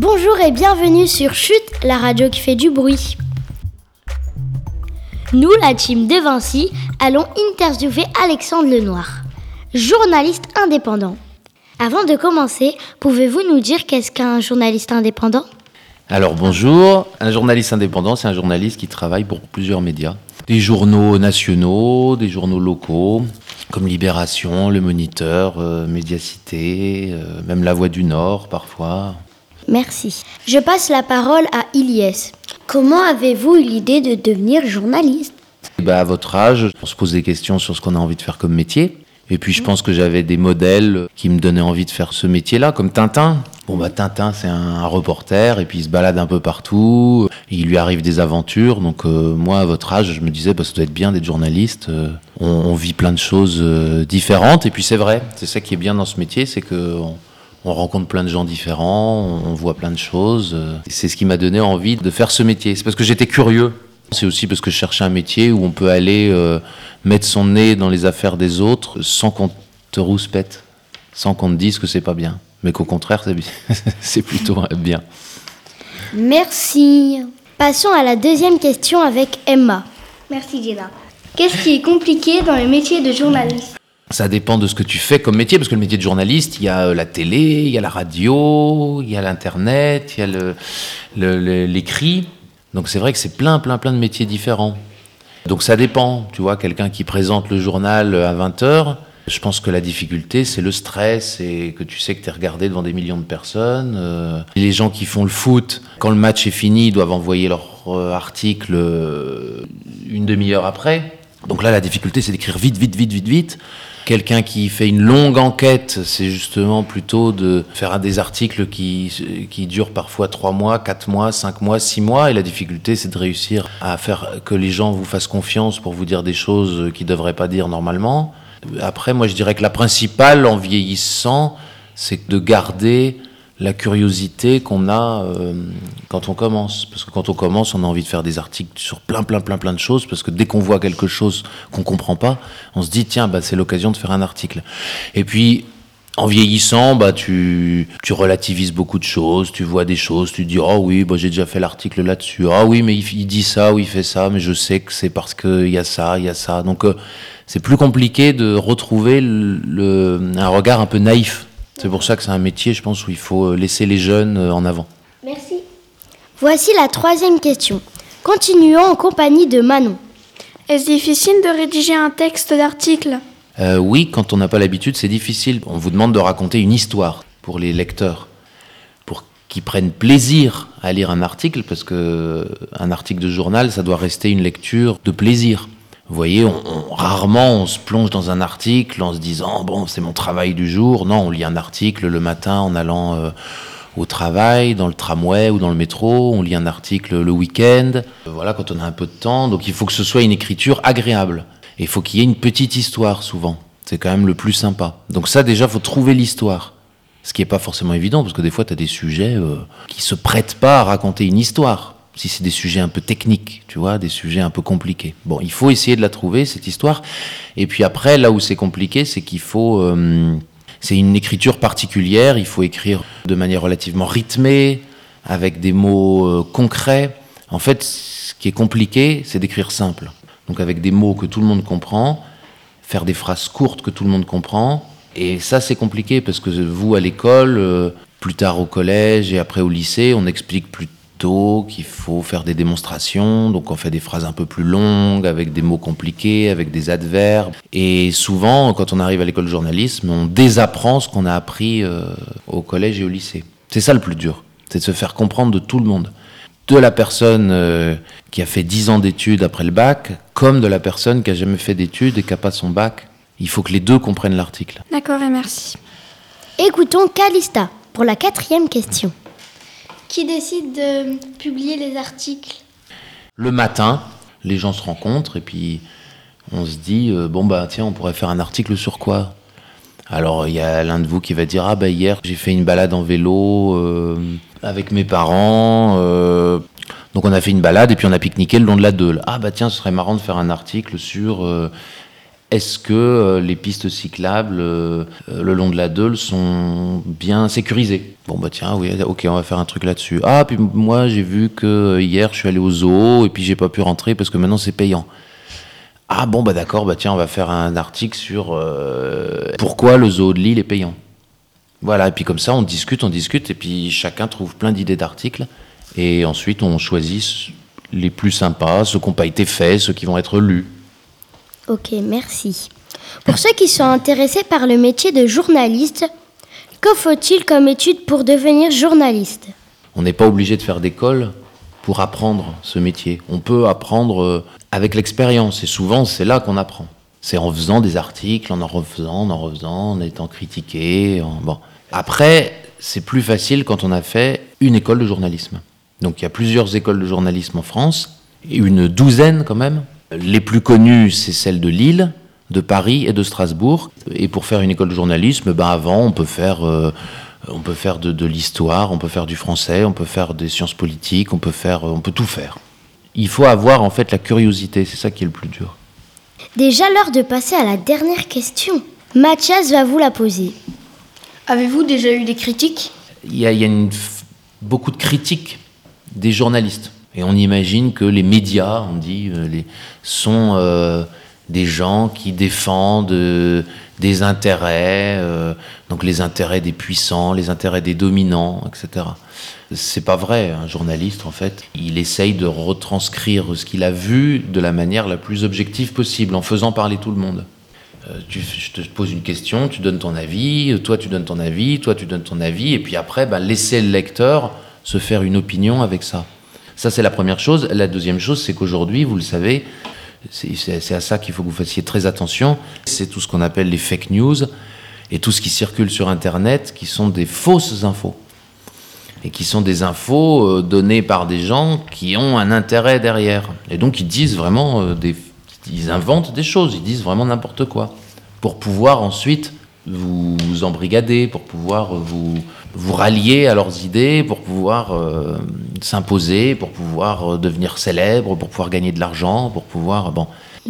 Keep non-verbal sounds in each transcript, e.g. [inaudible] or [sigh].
Bonjour et bienvenue sur Chute, la radio qui fait du bruit. Nous, la team de Vinci, allons interviewer Alexandre Lenoir, journaliste indépendant. Avant de commencer, pouvez-vous nous dire qu'est-ce qu'un journaliste indépendant? Alors bonjour, un journaliste indépendant, c'est un journaliste qui travaille pour plusieurs médias. Des journaux nationaux, des journaux locaux, comme Libération, Le Moniteur, euh, Médiacité, euh, même La Voix du Nord parfois. Merci. Je passe la parole à Ilyes. Comment avez-vous eu l'idée de devenir journaliste? Bah, à votre âge, on se pose des questions sur ce qu'on a envie de faire comme métier. Et puis je pense que j'avais des modèles qui me donnaient envie de faire ce métier-là, comme Tintin. Bon bah Tintin c'est un, reporter et puis il se balade un peu partout, il lui arrive des aventures. Donc euh, moi à votre âge je me disais bah ça doit être bien d'être journaliste. Euh, on, vit plein de choses euh, différentes et puis c'est vrai, c'est ça qui est bien dans ce métier, c'est que rencontre plein de gens différents, on, on voit plein de choses. C'est ce qui m'a donné envie de faire ce métier. C'est parce que j'étais curieux. C'est aussi parce que je cherchais un métier où on peut aller euh, mettre son nez dans les affaires des autres sans qu'on te rouspète, sans qu'on te dise que c'est pas bien, mais qu'au contraire c'est [laughs] plutôt bien. Merci. Passons à la deuxième question avec Emma. Merci Gina. Qu'est-ce qui est compliqué dans le métier de journaliste? Ça dépend de ce que tu fais comme métier, parce que le métier de journaliste, il y a euh, la télé, il y a la radio, il y a l'internet, il y a l'écrit. Donc c'est vrai que c'est plein, plein, plein de métiers différents. Donc ça dépend, tu vois, quelqu'un qui présente le journal à 20h, je pense que la difficulté, c'est le stress et que tu sais que tu es regardé devant des millions de personnes. Euh, les gens qui font le foot, quand le match est fini, doivent envoyer leur euh, article euh, une demi-heure après. Donc là, la difficulté, c'est d'écrire vite, vite, vite, vite, vite. Quelqu'un qui fait une longue enquête, c'est justement plutôt de faire des articles qui, qui durent parfois trois mois, quatre mois, cinq mois, six mois. Et la difficulté, c'est de réussir à faire que les gens vous fassent confiance pour vous dire des choses qu'ils ne devraient pas dire normalement. Après, moi, je dirais que la principale en vieillissant, c'est de garder la curiosité qu'on a euh, quand on commence. Parce que quand on commence, on a envie de faire des articles sur plein, plein, plein, plein de choses. Parce que dès qu'on voit quelque chose qu'on comprend pas, on se dit tiens, bah, c'est l'occasion de faire un article. Et puis en vieillissant, bah, tu, tu relativises beaucoup de choses, tu vois des choses, tu dis, oh oui, bah, j'ai déjà fait l'article là-dessus, ah oui, mais il, dit ça ou il fait ça, mais je sais que c'est parce qu'il y a ça, il y a ça. Donc euh, c'est plus compliqué de retrouver le, un regard un peu naïf c'est pour ça que c'est un métier, je pense, où il faut euh, laisser les jeunes euh, en avant. Merci. Voici la troisième question. Continuons en compagnie de Manon. Est-ce difficile de rédiger un texte d'article? Euh, Oui, quand on n'a pas l'habitude, c'est difficile. On vous demande de raconter une histoire pour les lecteurs, pour qu'ils prennent plaisir à lire un article, parce que un article de journal, ça doit rester une lecture de plaisir. Vous voyez, on, rarement on se plonge dans un article en se disant bon c'est mon travail du jour. Non, on lit un article le matin en allant euh, au travail, dans le tramway ou dans le métro. On lit un article le week-end. Voilà, quand on a un peu de temps. Donc il faut que ce soit une écriture agréable. Et il faut qu'il y ait une petite histoire souvent. C'est quand même le plus sympa. Donc ça déjà, faut trouver l'histoire. Ce qui n'est pas forcément évident parce que des fois tu as des sujets euh, qui se prêtent pas à raconter une histoire si c'est des sujets un peu techniques, tu vois, des sujets un peu compliqués. Bon, il faut essayer de la trouver, cette histoire. Et puis après, là où c'est compliqué, c'est qu'il faut... Euh, c'est une écriture particulière, il faut écrire de manière relativement rythmée, avec des mots euh, concrets. En fait, ce qui est compliqué, c'est d'écrire simple. Donc avec des mots que tout le monde comprend, faire des phrases courtes que tout le monde comprend. Et ça, c'est compliqué parce que vous, à l'école, euh, plus tard au collège et après au lycée, on explique plus qu'il faut faire des démonstrations, donc on fait des phrases un peu plus longues, avec des mots compliqués, avec des adverbes. Et souvent, quand on arrive à l'école de journalisme, on désapprend ce qu'on a appris euh, au collège et au lycée. C'est ça le plus dur, c'est de se faire comprendre de tout le monde. De la personne euh, qui a fait 10 ans d'études après le bac, comme de la personne qui a jamais fait d'études et qui n'a pas son bac. Il faut que les deux comprennent l'article. D'accord et merci. Écoutons Calista pour la quatrième question. Qui décide de publier les articles Le matin, les gens se rencontrent et puis on se dit euh, bon bah tiens on pourrait faire un article sur quoi? Alors il y a l'un de vous qui va dire ah bah hier j'ai fait une balade en vélo euh, avec mes parents euh, donc on a fait une balade et puis on a pique-niqué le long de la Deule ah bah tiens ce serait marrant de faire un article sur est-ce que euh, les pistes cyclables euh, euh, le long de la Deule sont bien sécurisées? Bon bah tiens, oui, ok, on va faire un truc là-dessus. Ah, puis moi j'ai vu que hier je suis allé au zoo et puis j'ai pas pu rentrer parce que maintenant c'est payant. Ah bon bah d'accord, bah tiens, on va faire un article sur pourquoi le zoo de Lille est payant. Voilà, et puis comme ça on discute, on discute et puis chacun trouve plein d'idées d'articles et ensuite on choisit les plus sympas, ceux qui n'ont pas été faits, ceux qui vont être lus. Ok, merci. Pour ceux qui sont intéressés par le métier de journaliste, que faut-il comme étude pour devenir journaliste? On n'est pas obligé de faire d'école pour apprendre ce métier. On peut apprendre euh, avec l'expérience et souvent c'est là qu'on apprend. C'est en faisant des articles, en en refaisant, en en refaisant, en étant critiqué. Bon. Après, c'est plus facile quand on a fait une école de journalisme. Donc il y a plusieurs écoles de journalisme en France, une douzaine quand même, les plus connues, c'est celles de Lille, de Paris et de Strasbourg. Et pour faire une école de journalisme, ben avant, on peut faire, euh, on peut faire de, l'histoire, on peut faire du français, on peut faire des sciences politiques, on peut, faire, on peut tout faire. Il faut avoir en fait la curiosité, c'est ça qui est le plus dur. Déjà l'heure de passer à la dernière question. Mathias va vous la poser. Avez-vous déjà eu des critiques? Il y a, beaucoup de critiques des journalistes. Et on imagine que les médias, on dit, euh, sont euh, des gens qui défendent euh, des intérêts, donc les intérêts des puissants, les intérêts des dominants, etc. C'est pas vrai. Un journaliste, en fait, il essaye de retranscrire ce qu'il a vu de la manière la plus objective possible, en faisant parler tout le monde. tu, je te pose une question, tu donnes ton avis, toi tu donnes ton avis, toi tu donnes ton avis, et puis après, ben, laisser le lecteur se faire une opinion avec ça. Ça, c'est la première chose. La deuxième chose, c'est qu'aujourd'hui, vous le savez, c'est à ça qu'il faut que vous fassiez très attention. C'est tout ce qu'on appelle les fake news et tout ce qui circule sur Internet, qui sont des fausses infos. Et qui sont des infos euh, données par des gens qui ont un intérêt derrière. Et donc, ils disent vraiment euh, des. Ils inventent des choses, ils disent vraiment n'importe quoi. Pour pouvoir ensuite vous, embrigader, pour pouvoir vous, vous rallier à leurs idées, pour pouvoir euh, s'imposer, pour pouvoir euh, devenir célèbre, pour pouvoir gagner de l'argent, pour pouvoir... Bon.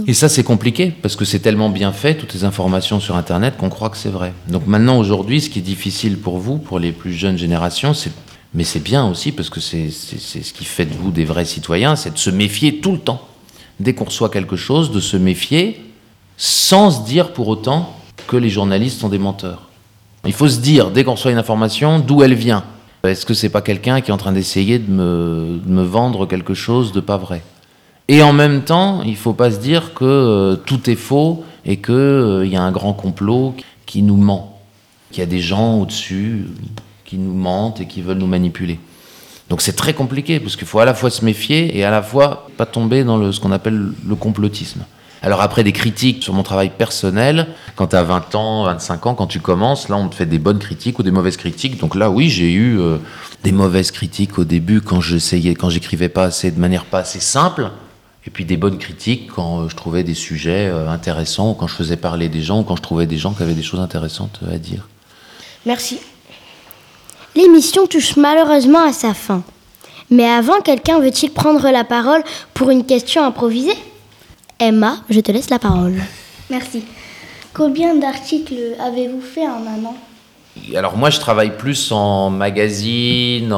Et ça, c'est compliqué, parce que c'est tellement bien fait, toutes les informations sur Internet, qu'on croit que c'est vrai. Donc maintenant, aujourd'hui, ce qui est difficile pour vous, pour les plus jeunes générations, c'est... Mais c'est bien aussi, parce que c'est ce qui fait de vous des vrais citoyens, c'est de se méfier tout le temps. Dès qu'on reçoit quelque chose, de se méfier, sans se dire pour autant que les journalistes sont des menteurs. Il faut se dire, dès qu'on reçoit une information, d'où elle vient. Est-ce que c'est pas quelqu'un qui est en train d'essayer de me, vendre quelque chose de pas vrai? Et en même temps, il faut pas se dire que euh, tout est faux et qu'il euh, y a un grand complot qui nous ment, qu'il y a des gens au-dessus qui nous mentent et qui veulent nous manipuler. Donc c'est très compliqué parce qu'il faut à la fois se méfier et à la fois pas tomber dans ce qu'on appelle le complotisme. Alors après des critiques sur mon travail personnel, quand tu as 20 ans, 25 ans, quand tu commences, là on te fait des bonnes critiques ou des mauvaises critiques. Donc là oui, j'ai eu euh, des mauvaises critiques au début quand j'essayais, quand j'écrivais pas assez de manière pas assez simple. Et puis des bonnes critiques quand euh, je trouvais des sujets euh, intéressants, ou quand je faisais parler des gens, ou quand je trouvais des gens qui avaient des choses intéressantes à dire. Merci. L'émission touche malheureusement à sa fin. Mais avant, quelqu'un veut-il prendre la parole pour une question improvisée? Emma, je te laisse la parole. Merci. Combien d'articles avez-vous fait en un an? Alors moi je travaille plus en magazine,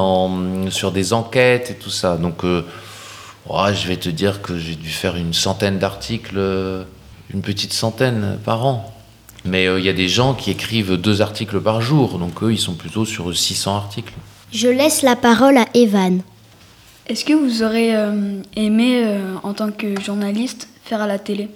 sur des enquêtes et tout ça. Donc euh, oh, je vais te dire que j'ai dû faire une centaine d'articles, une petite centaine par an. Mais euh, il y a des gens qui écrivent deux articles par jour, donc eux ils sont plutôt sur 600 articles. Je laisse la parole à Evan. Est-ce que vous aurez euh, aimé, en tant que journaliste, à la télé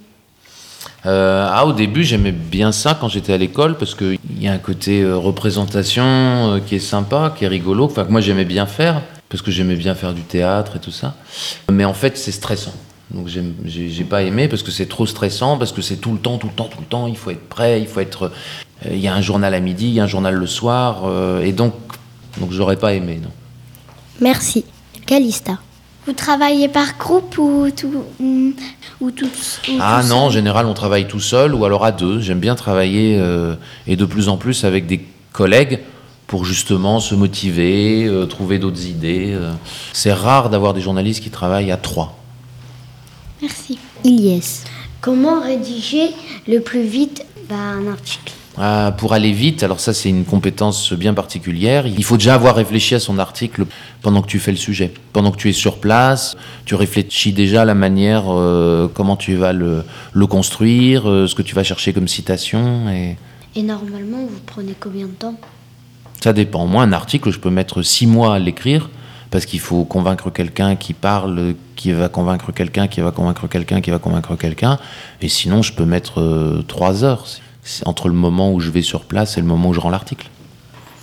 euh, ah, au début, j'aimais bien ça quand j'étais à l'école parce qu'il y a un côté euh, représentation euh, qui est sympa, qui est rigolo. Enfin, que moi j'aimais bien faire parce que j'aimais bien faire du théâtre et tout ça. Mais en fait, c'est stressant. Donc, j'ai pas aimé parce que c'est trop stressant, parce que c'est tout le temps, tout le temps, tout le temps. Il faut être prêt, il faut être. Il y a un journal à midi, il y a un journal le soir, et donc, donc j'aurais pas aimé, non. Merci. Calista. Vous travaillez par groupe ou, tout, ou, tout, Ah non, en général, on travaille tout seul ou alors à deux. J'aime bien travailler euh, et de plus en plus avec des collègues pour justement se motiver, euh, trouver d'autres idées. Euh. C'est rare d'avoir des journalistes qui travaillent à trois. Merci. Ilyes. Comment rédiger le plus vite bah, un article? Ah, pour aller vite, alors ça c'est une compétence bien particulière. Il faut déjà avoir réfléchi à son article pendant que tu fais le sujet. Pendant que tu es sur place, tu réfléchis déjà à la manière, euh, comment tu vas le, construire, euh, ce que tu vas chercher comme citation. Et... et normalement, vous prenez combien de temps? Ça dépend. Moi, un article, je peux mettre six mois à l'écrire parce qu'il faut convaincre quelqu'un qui parle, qui va convaincre quelqu'un, qui va convaincre quelqu'un, qui va convaincre quelqu'un. Et sinon, je peux mettre euh, trois heures entre le moment où je vais sur place et le moment où je rends l'article.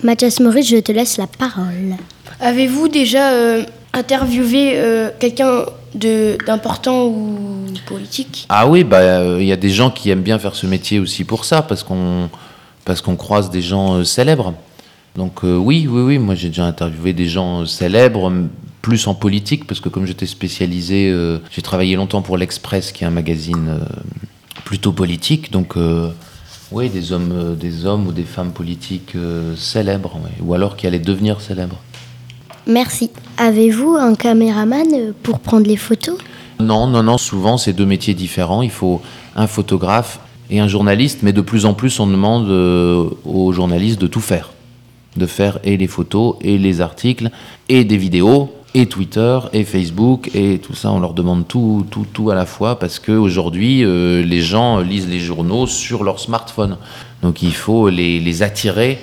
Mathias Maurice, je te laisse la parole. Avez-vous déjà euh, interviewé euh, quelqu'un d'important ou politique? Ah oui, bah euh, il y a des gens qui aiment bien faire ce métier aussi pour ça, parce qu'on parce qu'on croise des gens célèbres. Donc oui, oui, oui, moi j'ai déjà interviewé des gens célèbres, plus en politique, parce que comme j'étais spécialisé, j'ai travaillé longtemps pour l'Express, qui est un magazine plutôt politique, donc oui, des hommes, euh, des hommes ou des femmes politiques euh, célèbres, ou alors qui allaient devenir célèbres. Merci. Avez-vous un caméraman euh, pour prendre les photos? Non, non, non. Souvent, c'est deux métiers différents. Il faut un photographe et un journaliste, mais de plus en plus, on demande aux journalistes de tout faire. De faire et les photos, et les articles, et des vidéos, et Twitter et Facebook et tout ça, on leur demande tout, tout, tout à la fois parce qu'aujourd'hui, euh, les gens lisent les journaux sur leur smartphone. Donc il faut les, les, attirer,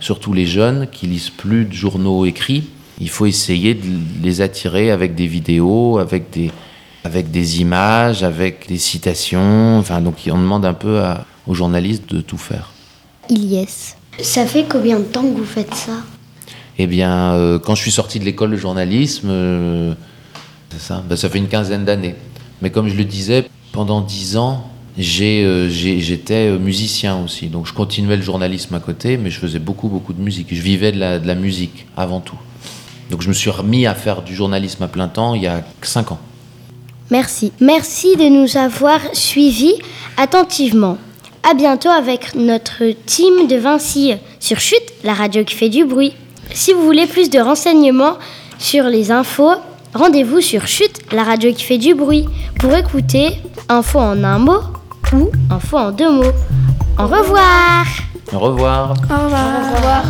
surtout les jeunes qui lisent plus de journaux écrits. Il faut essayer de les attirer avec des vidéos, avec des, avec des images, avec des citations. Enfin, donc on demande un peu aux journalistes de tout faire. Ilyes. Ça fait combien de temps que vous faites ça? Eh bien, euh, quand je suis sorti de l'école de journalisme, euh, ça, ben, ça fait une quinzaine d'années. Mais comme je le disais, pendant dix ans, euh, j'étais musicien aussi. Donc je continuais le journalisme à côté, mais je faisais beaucoup, beaucoup de musique. Je vivais de la, de la musique avant tout. Donc je me suis remis à faire du journalisme à plein temps il y a cinq ans. Merci. Merci de nous avoir suivis attentivement. À bientôt avec notre team de Vinci sur Chute, la radio qui fait du bruit. Si vous voulez plus de renseignements sur les infos, rendez-vous sur Chute, la radio qui fait du bruit, pour écouter info en un mot ou info en deux mots. Au revoir Au revoir Au revoir, Au revoir.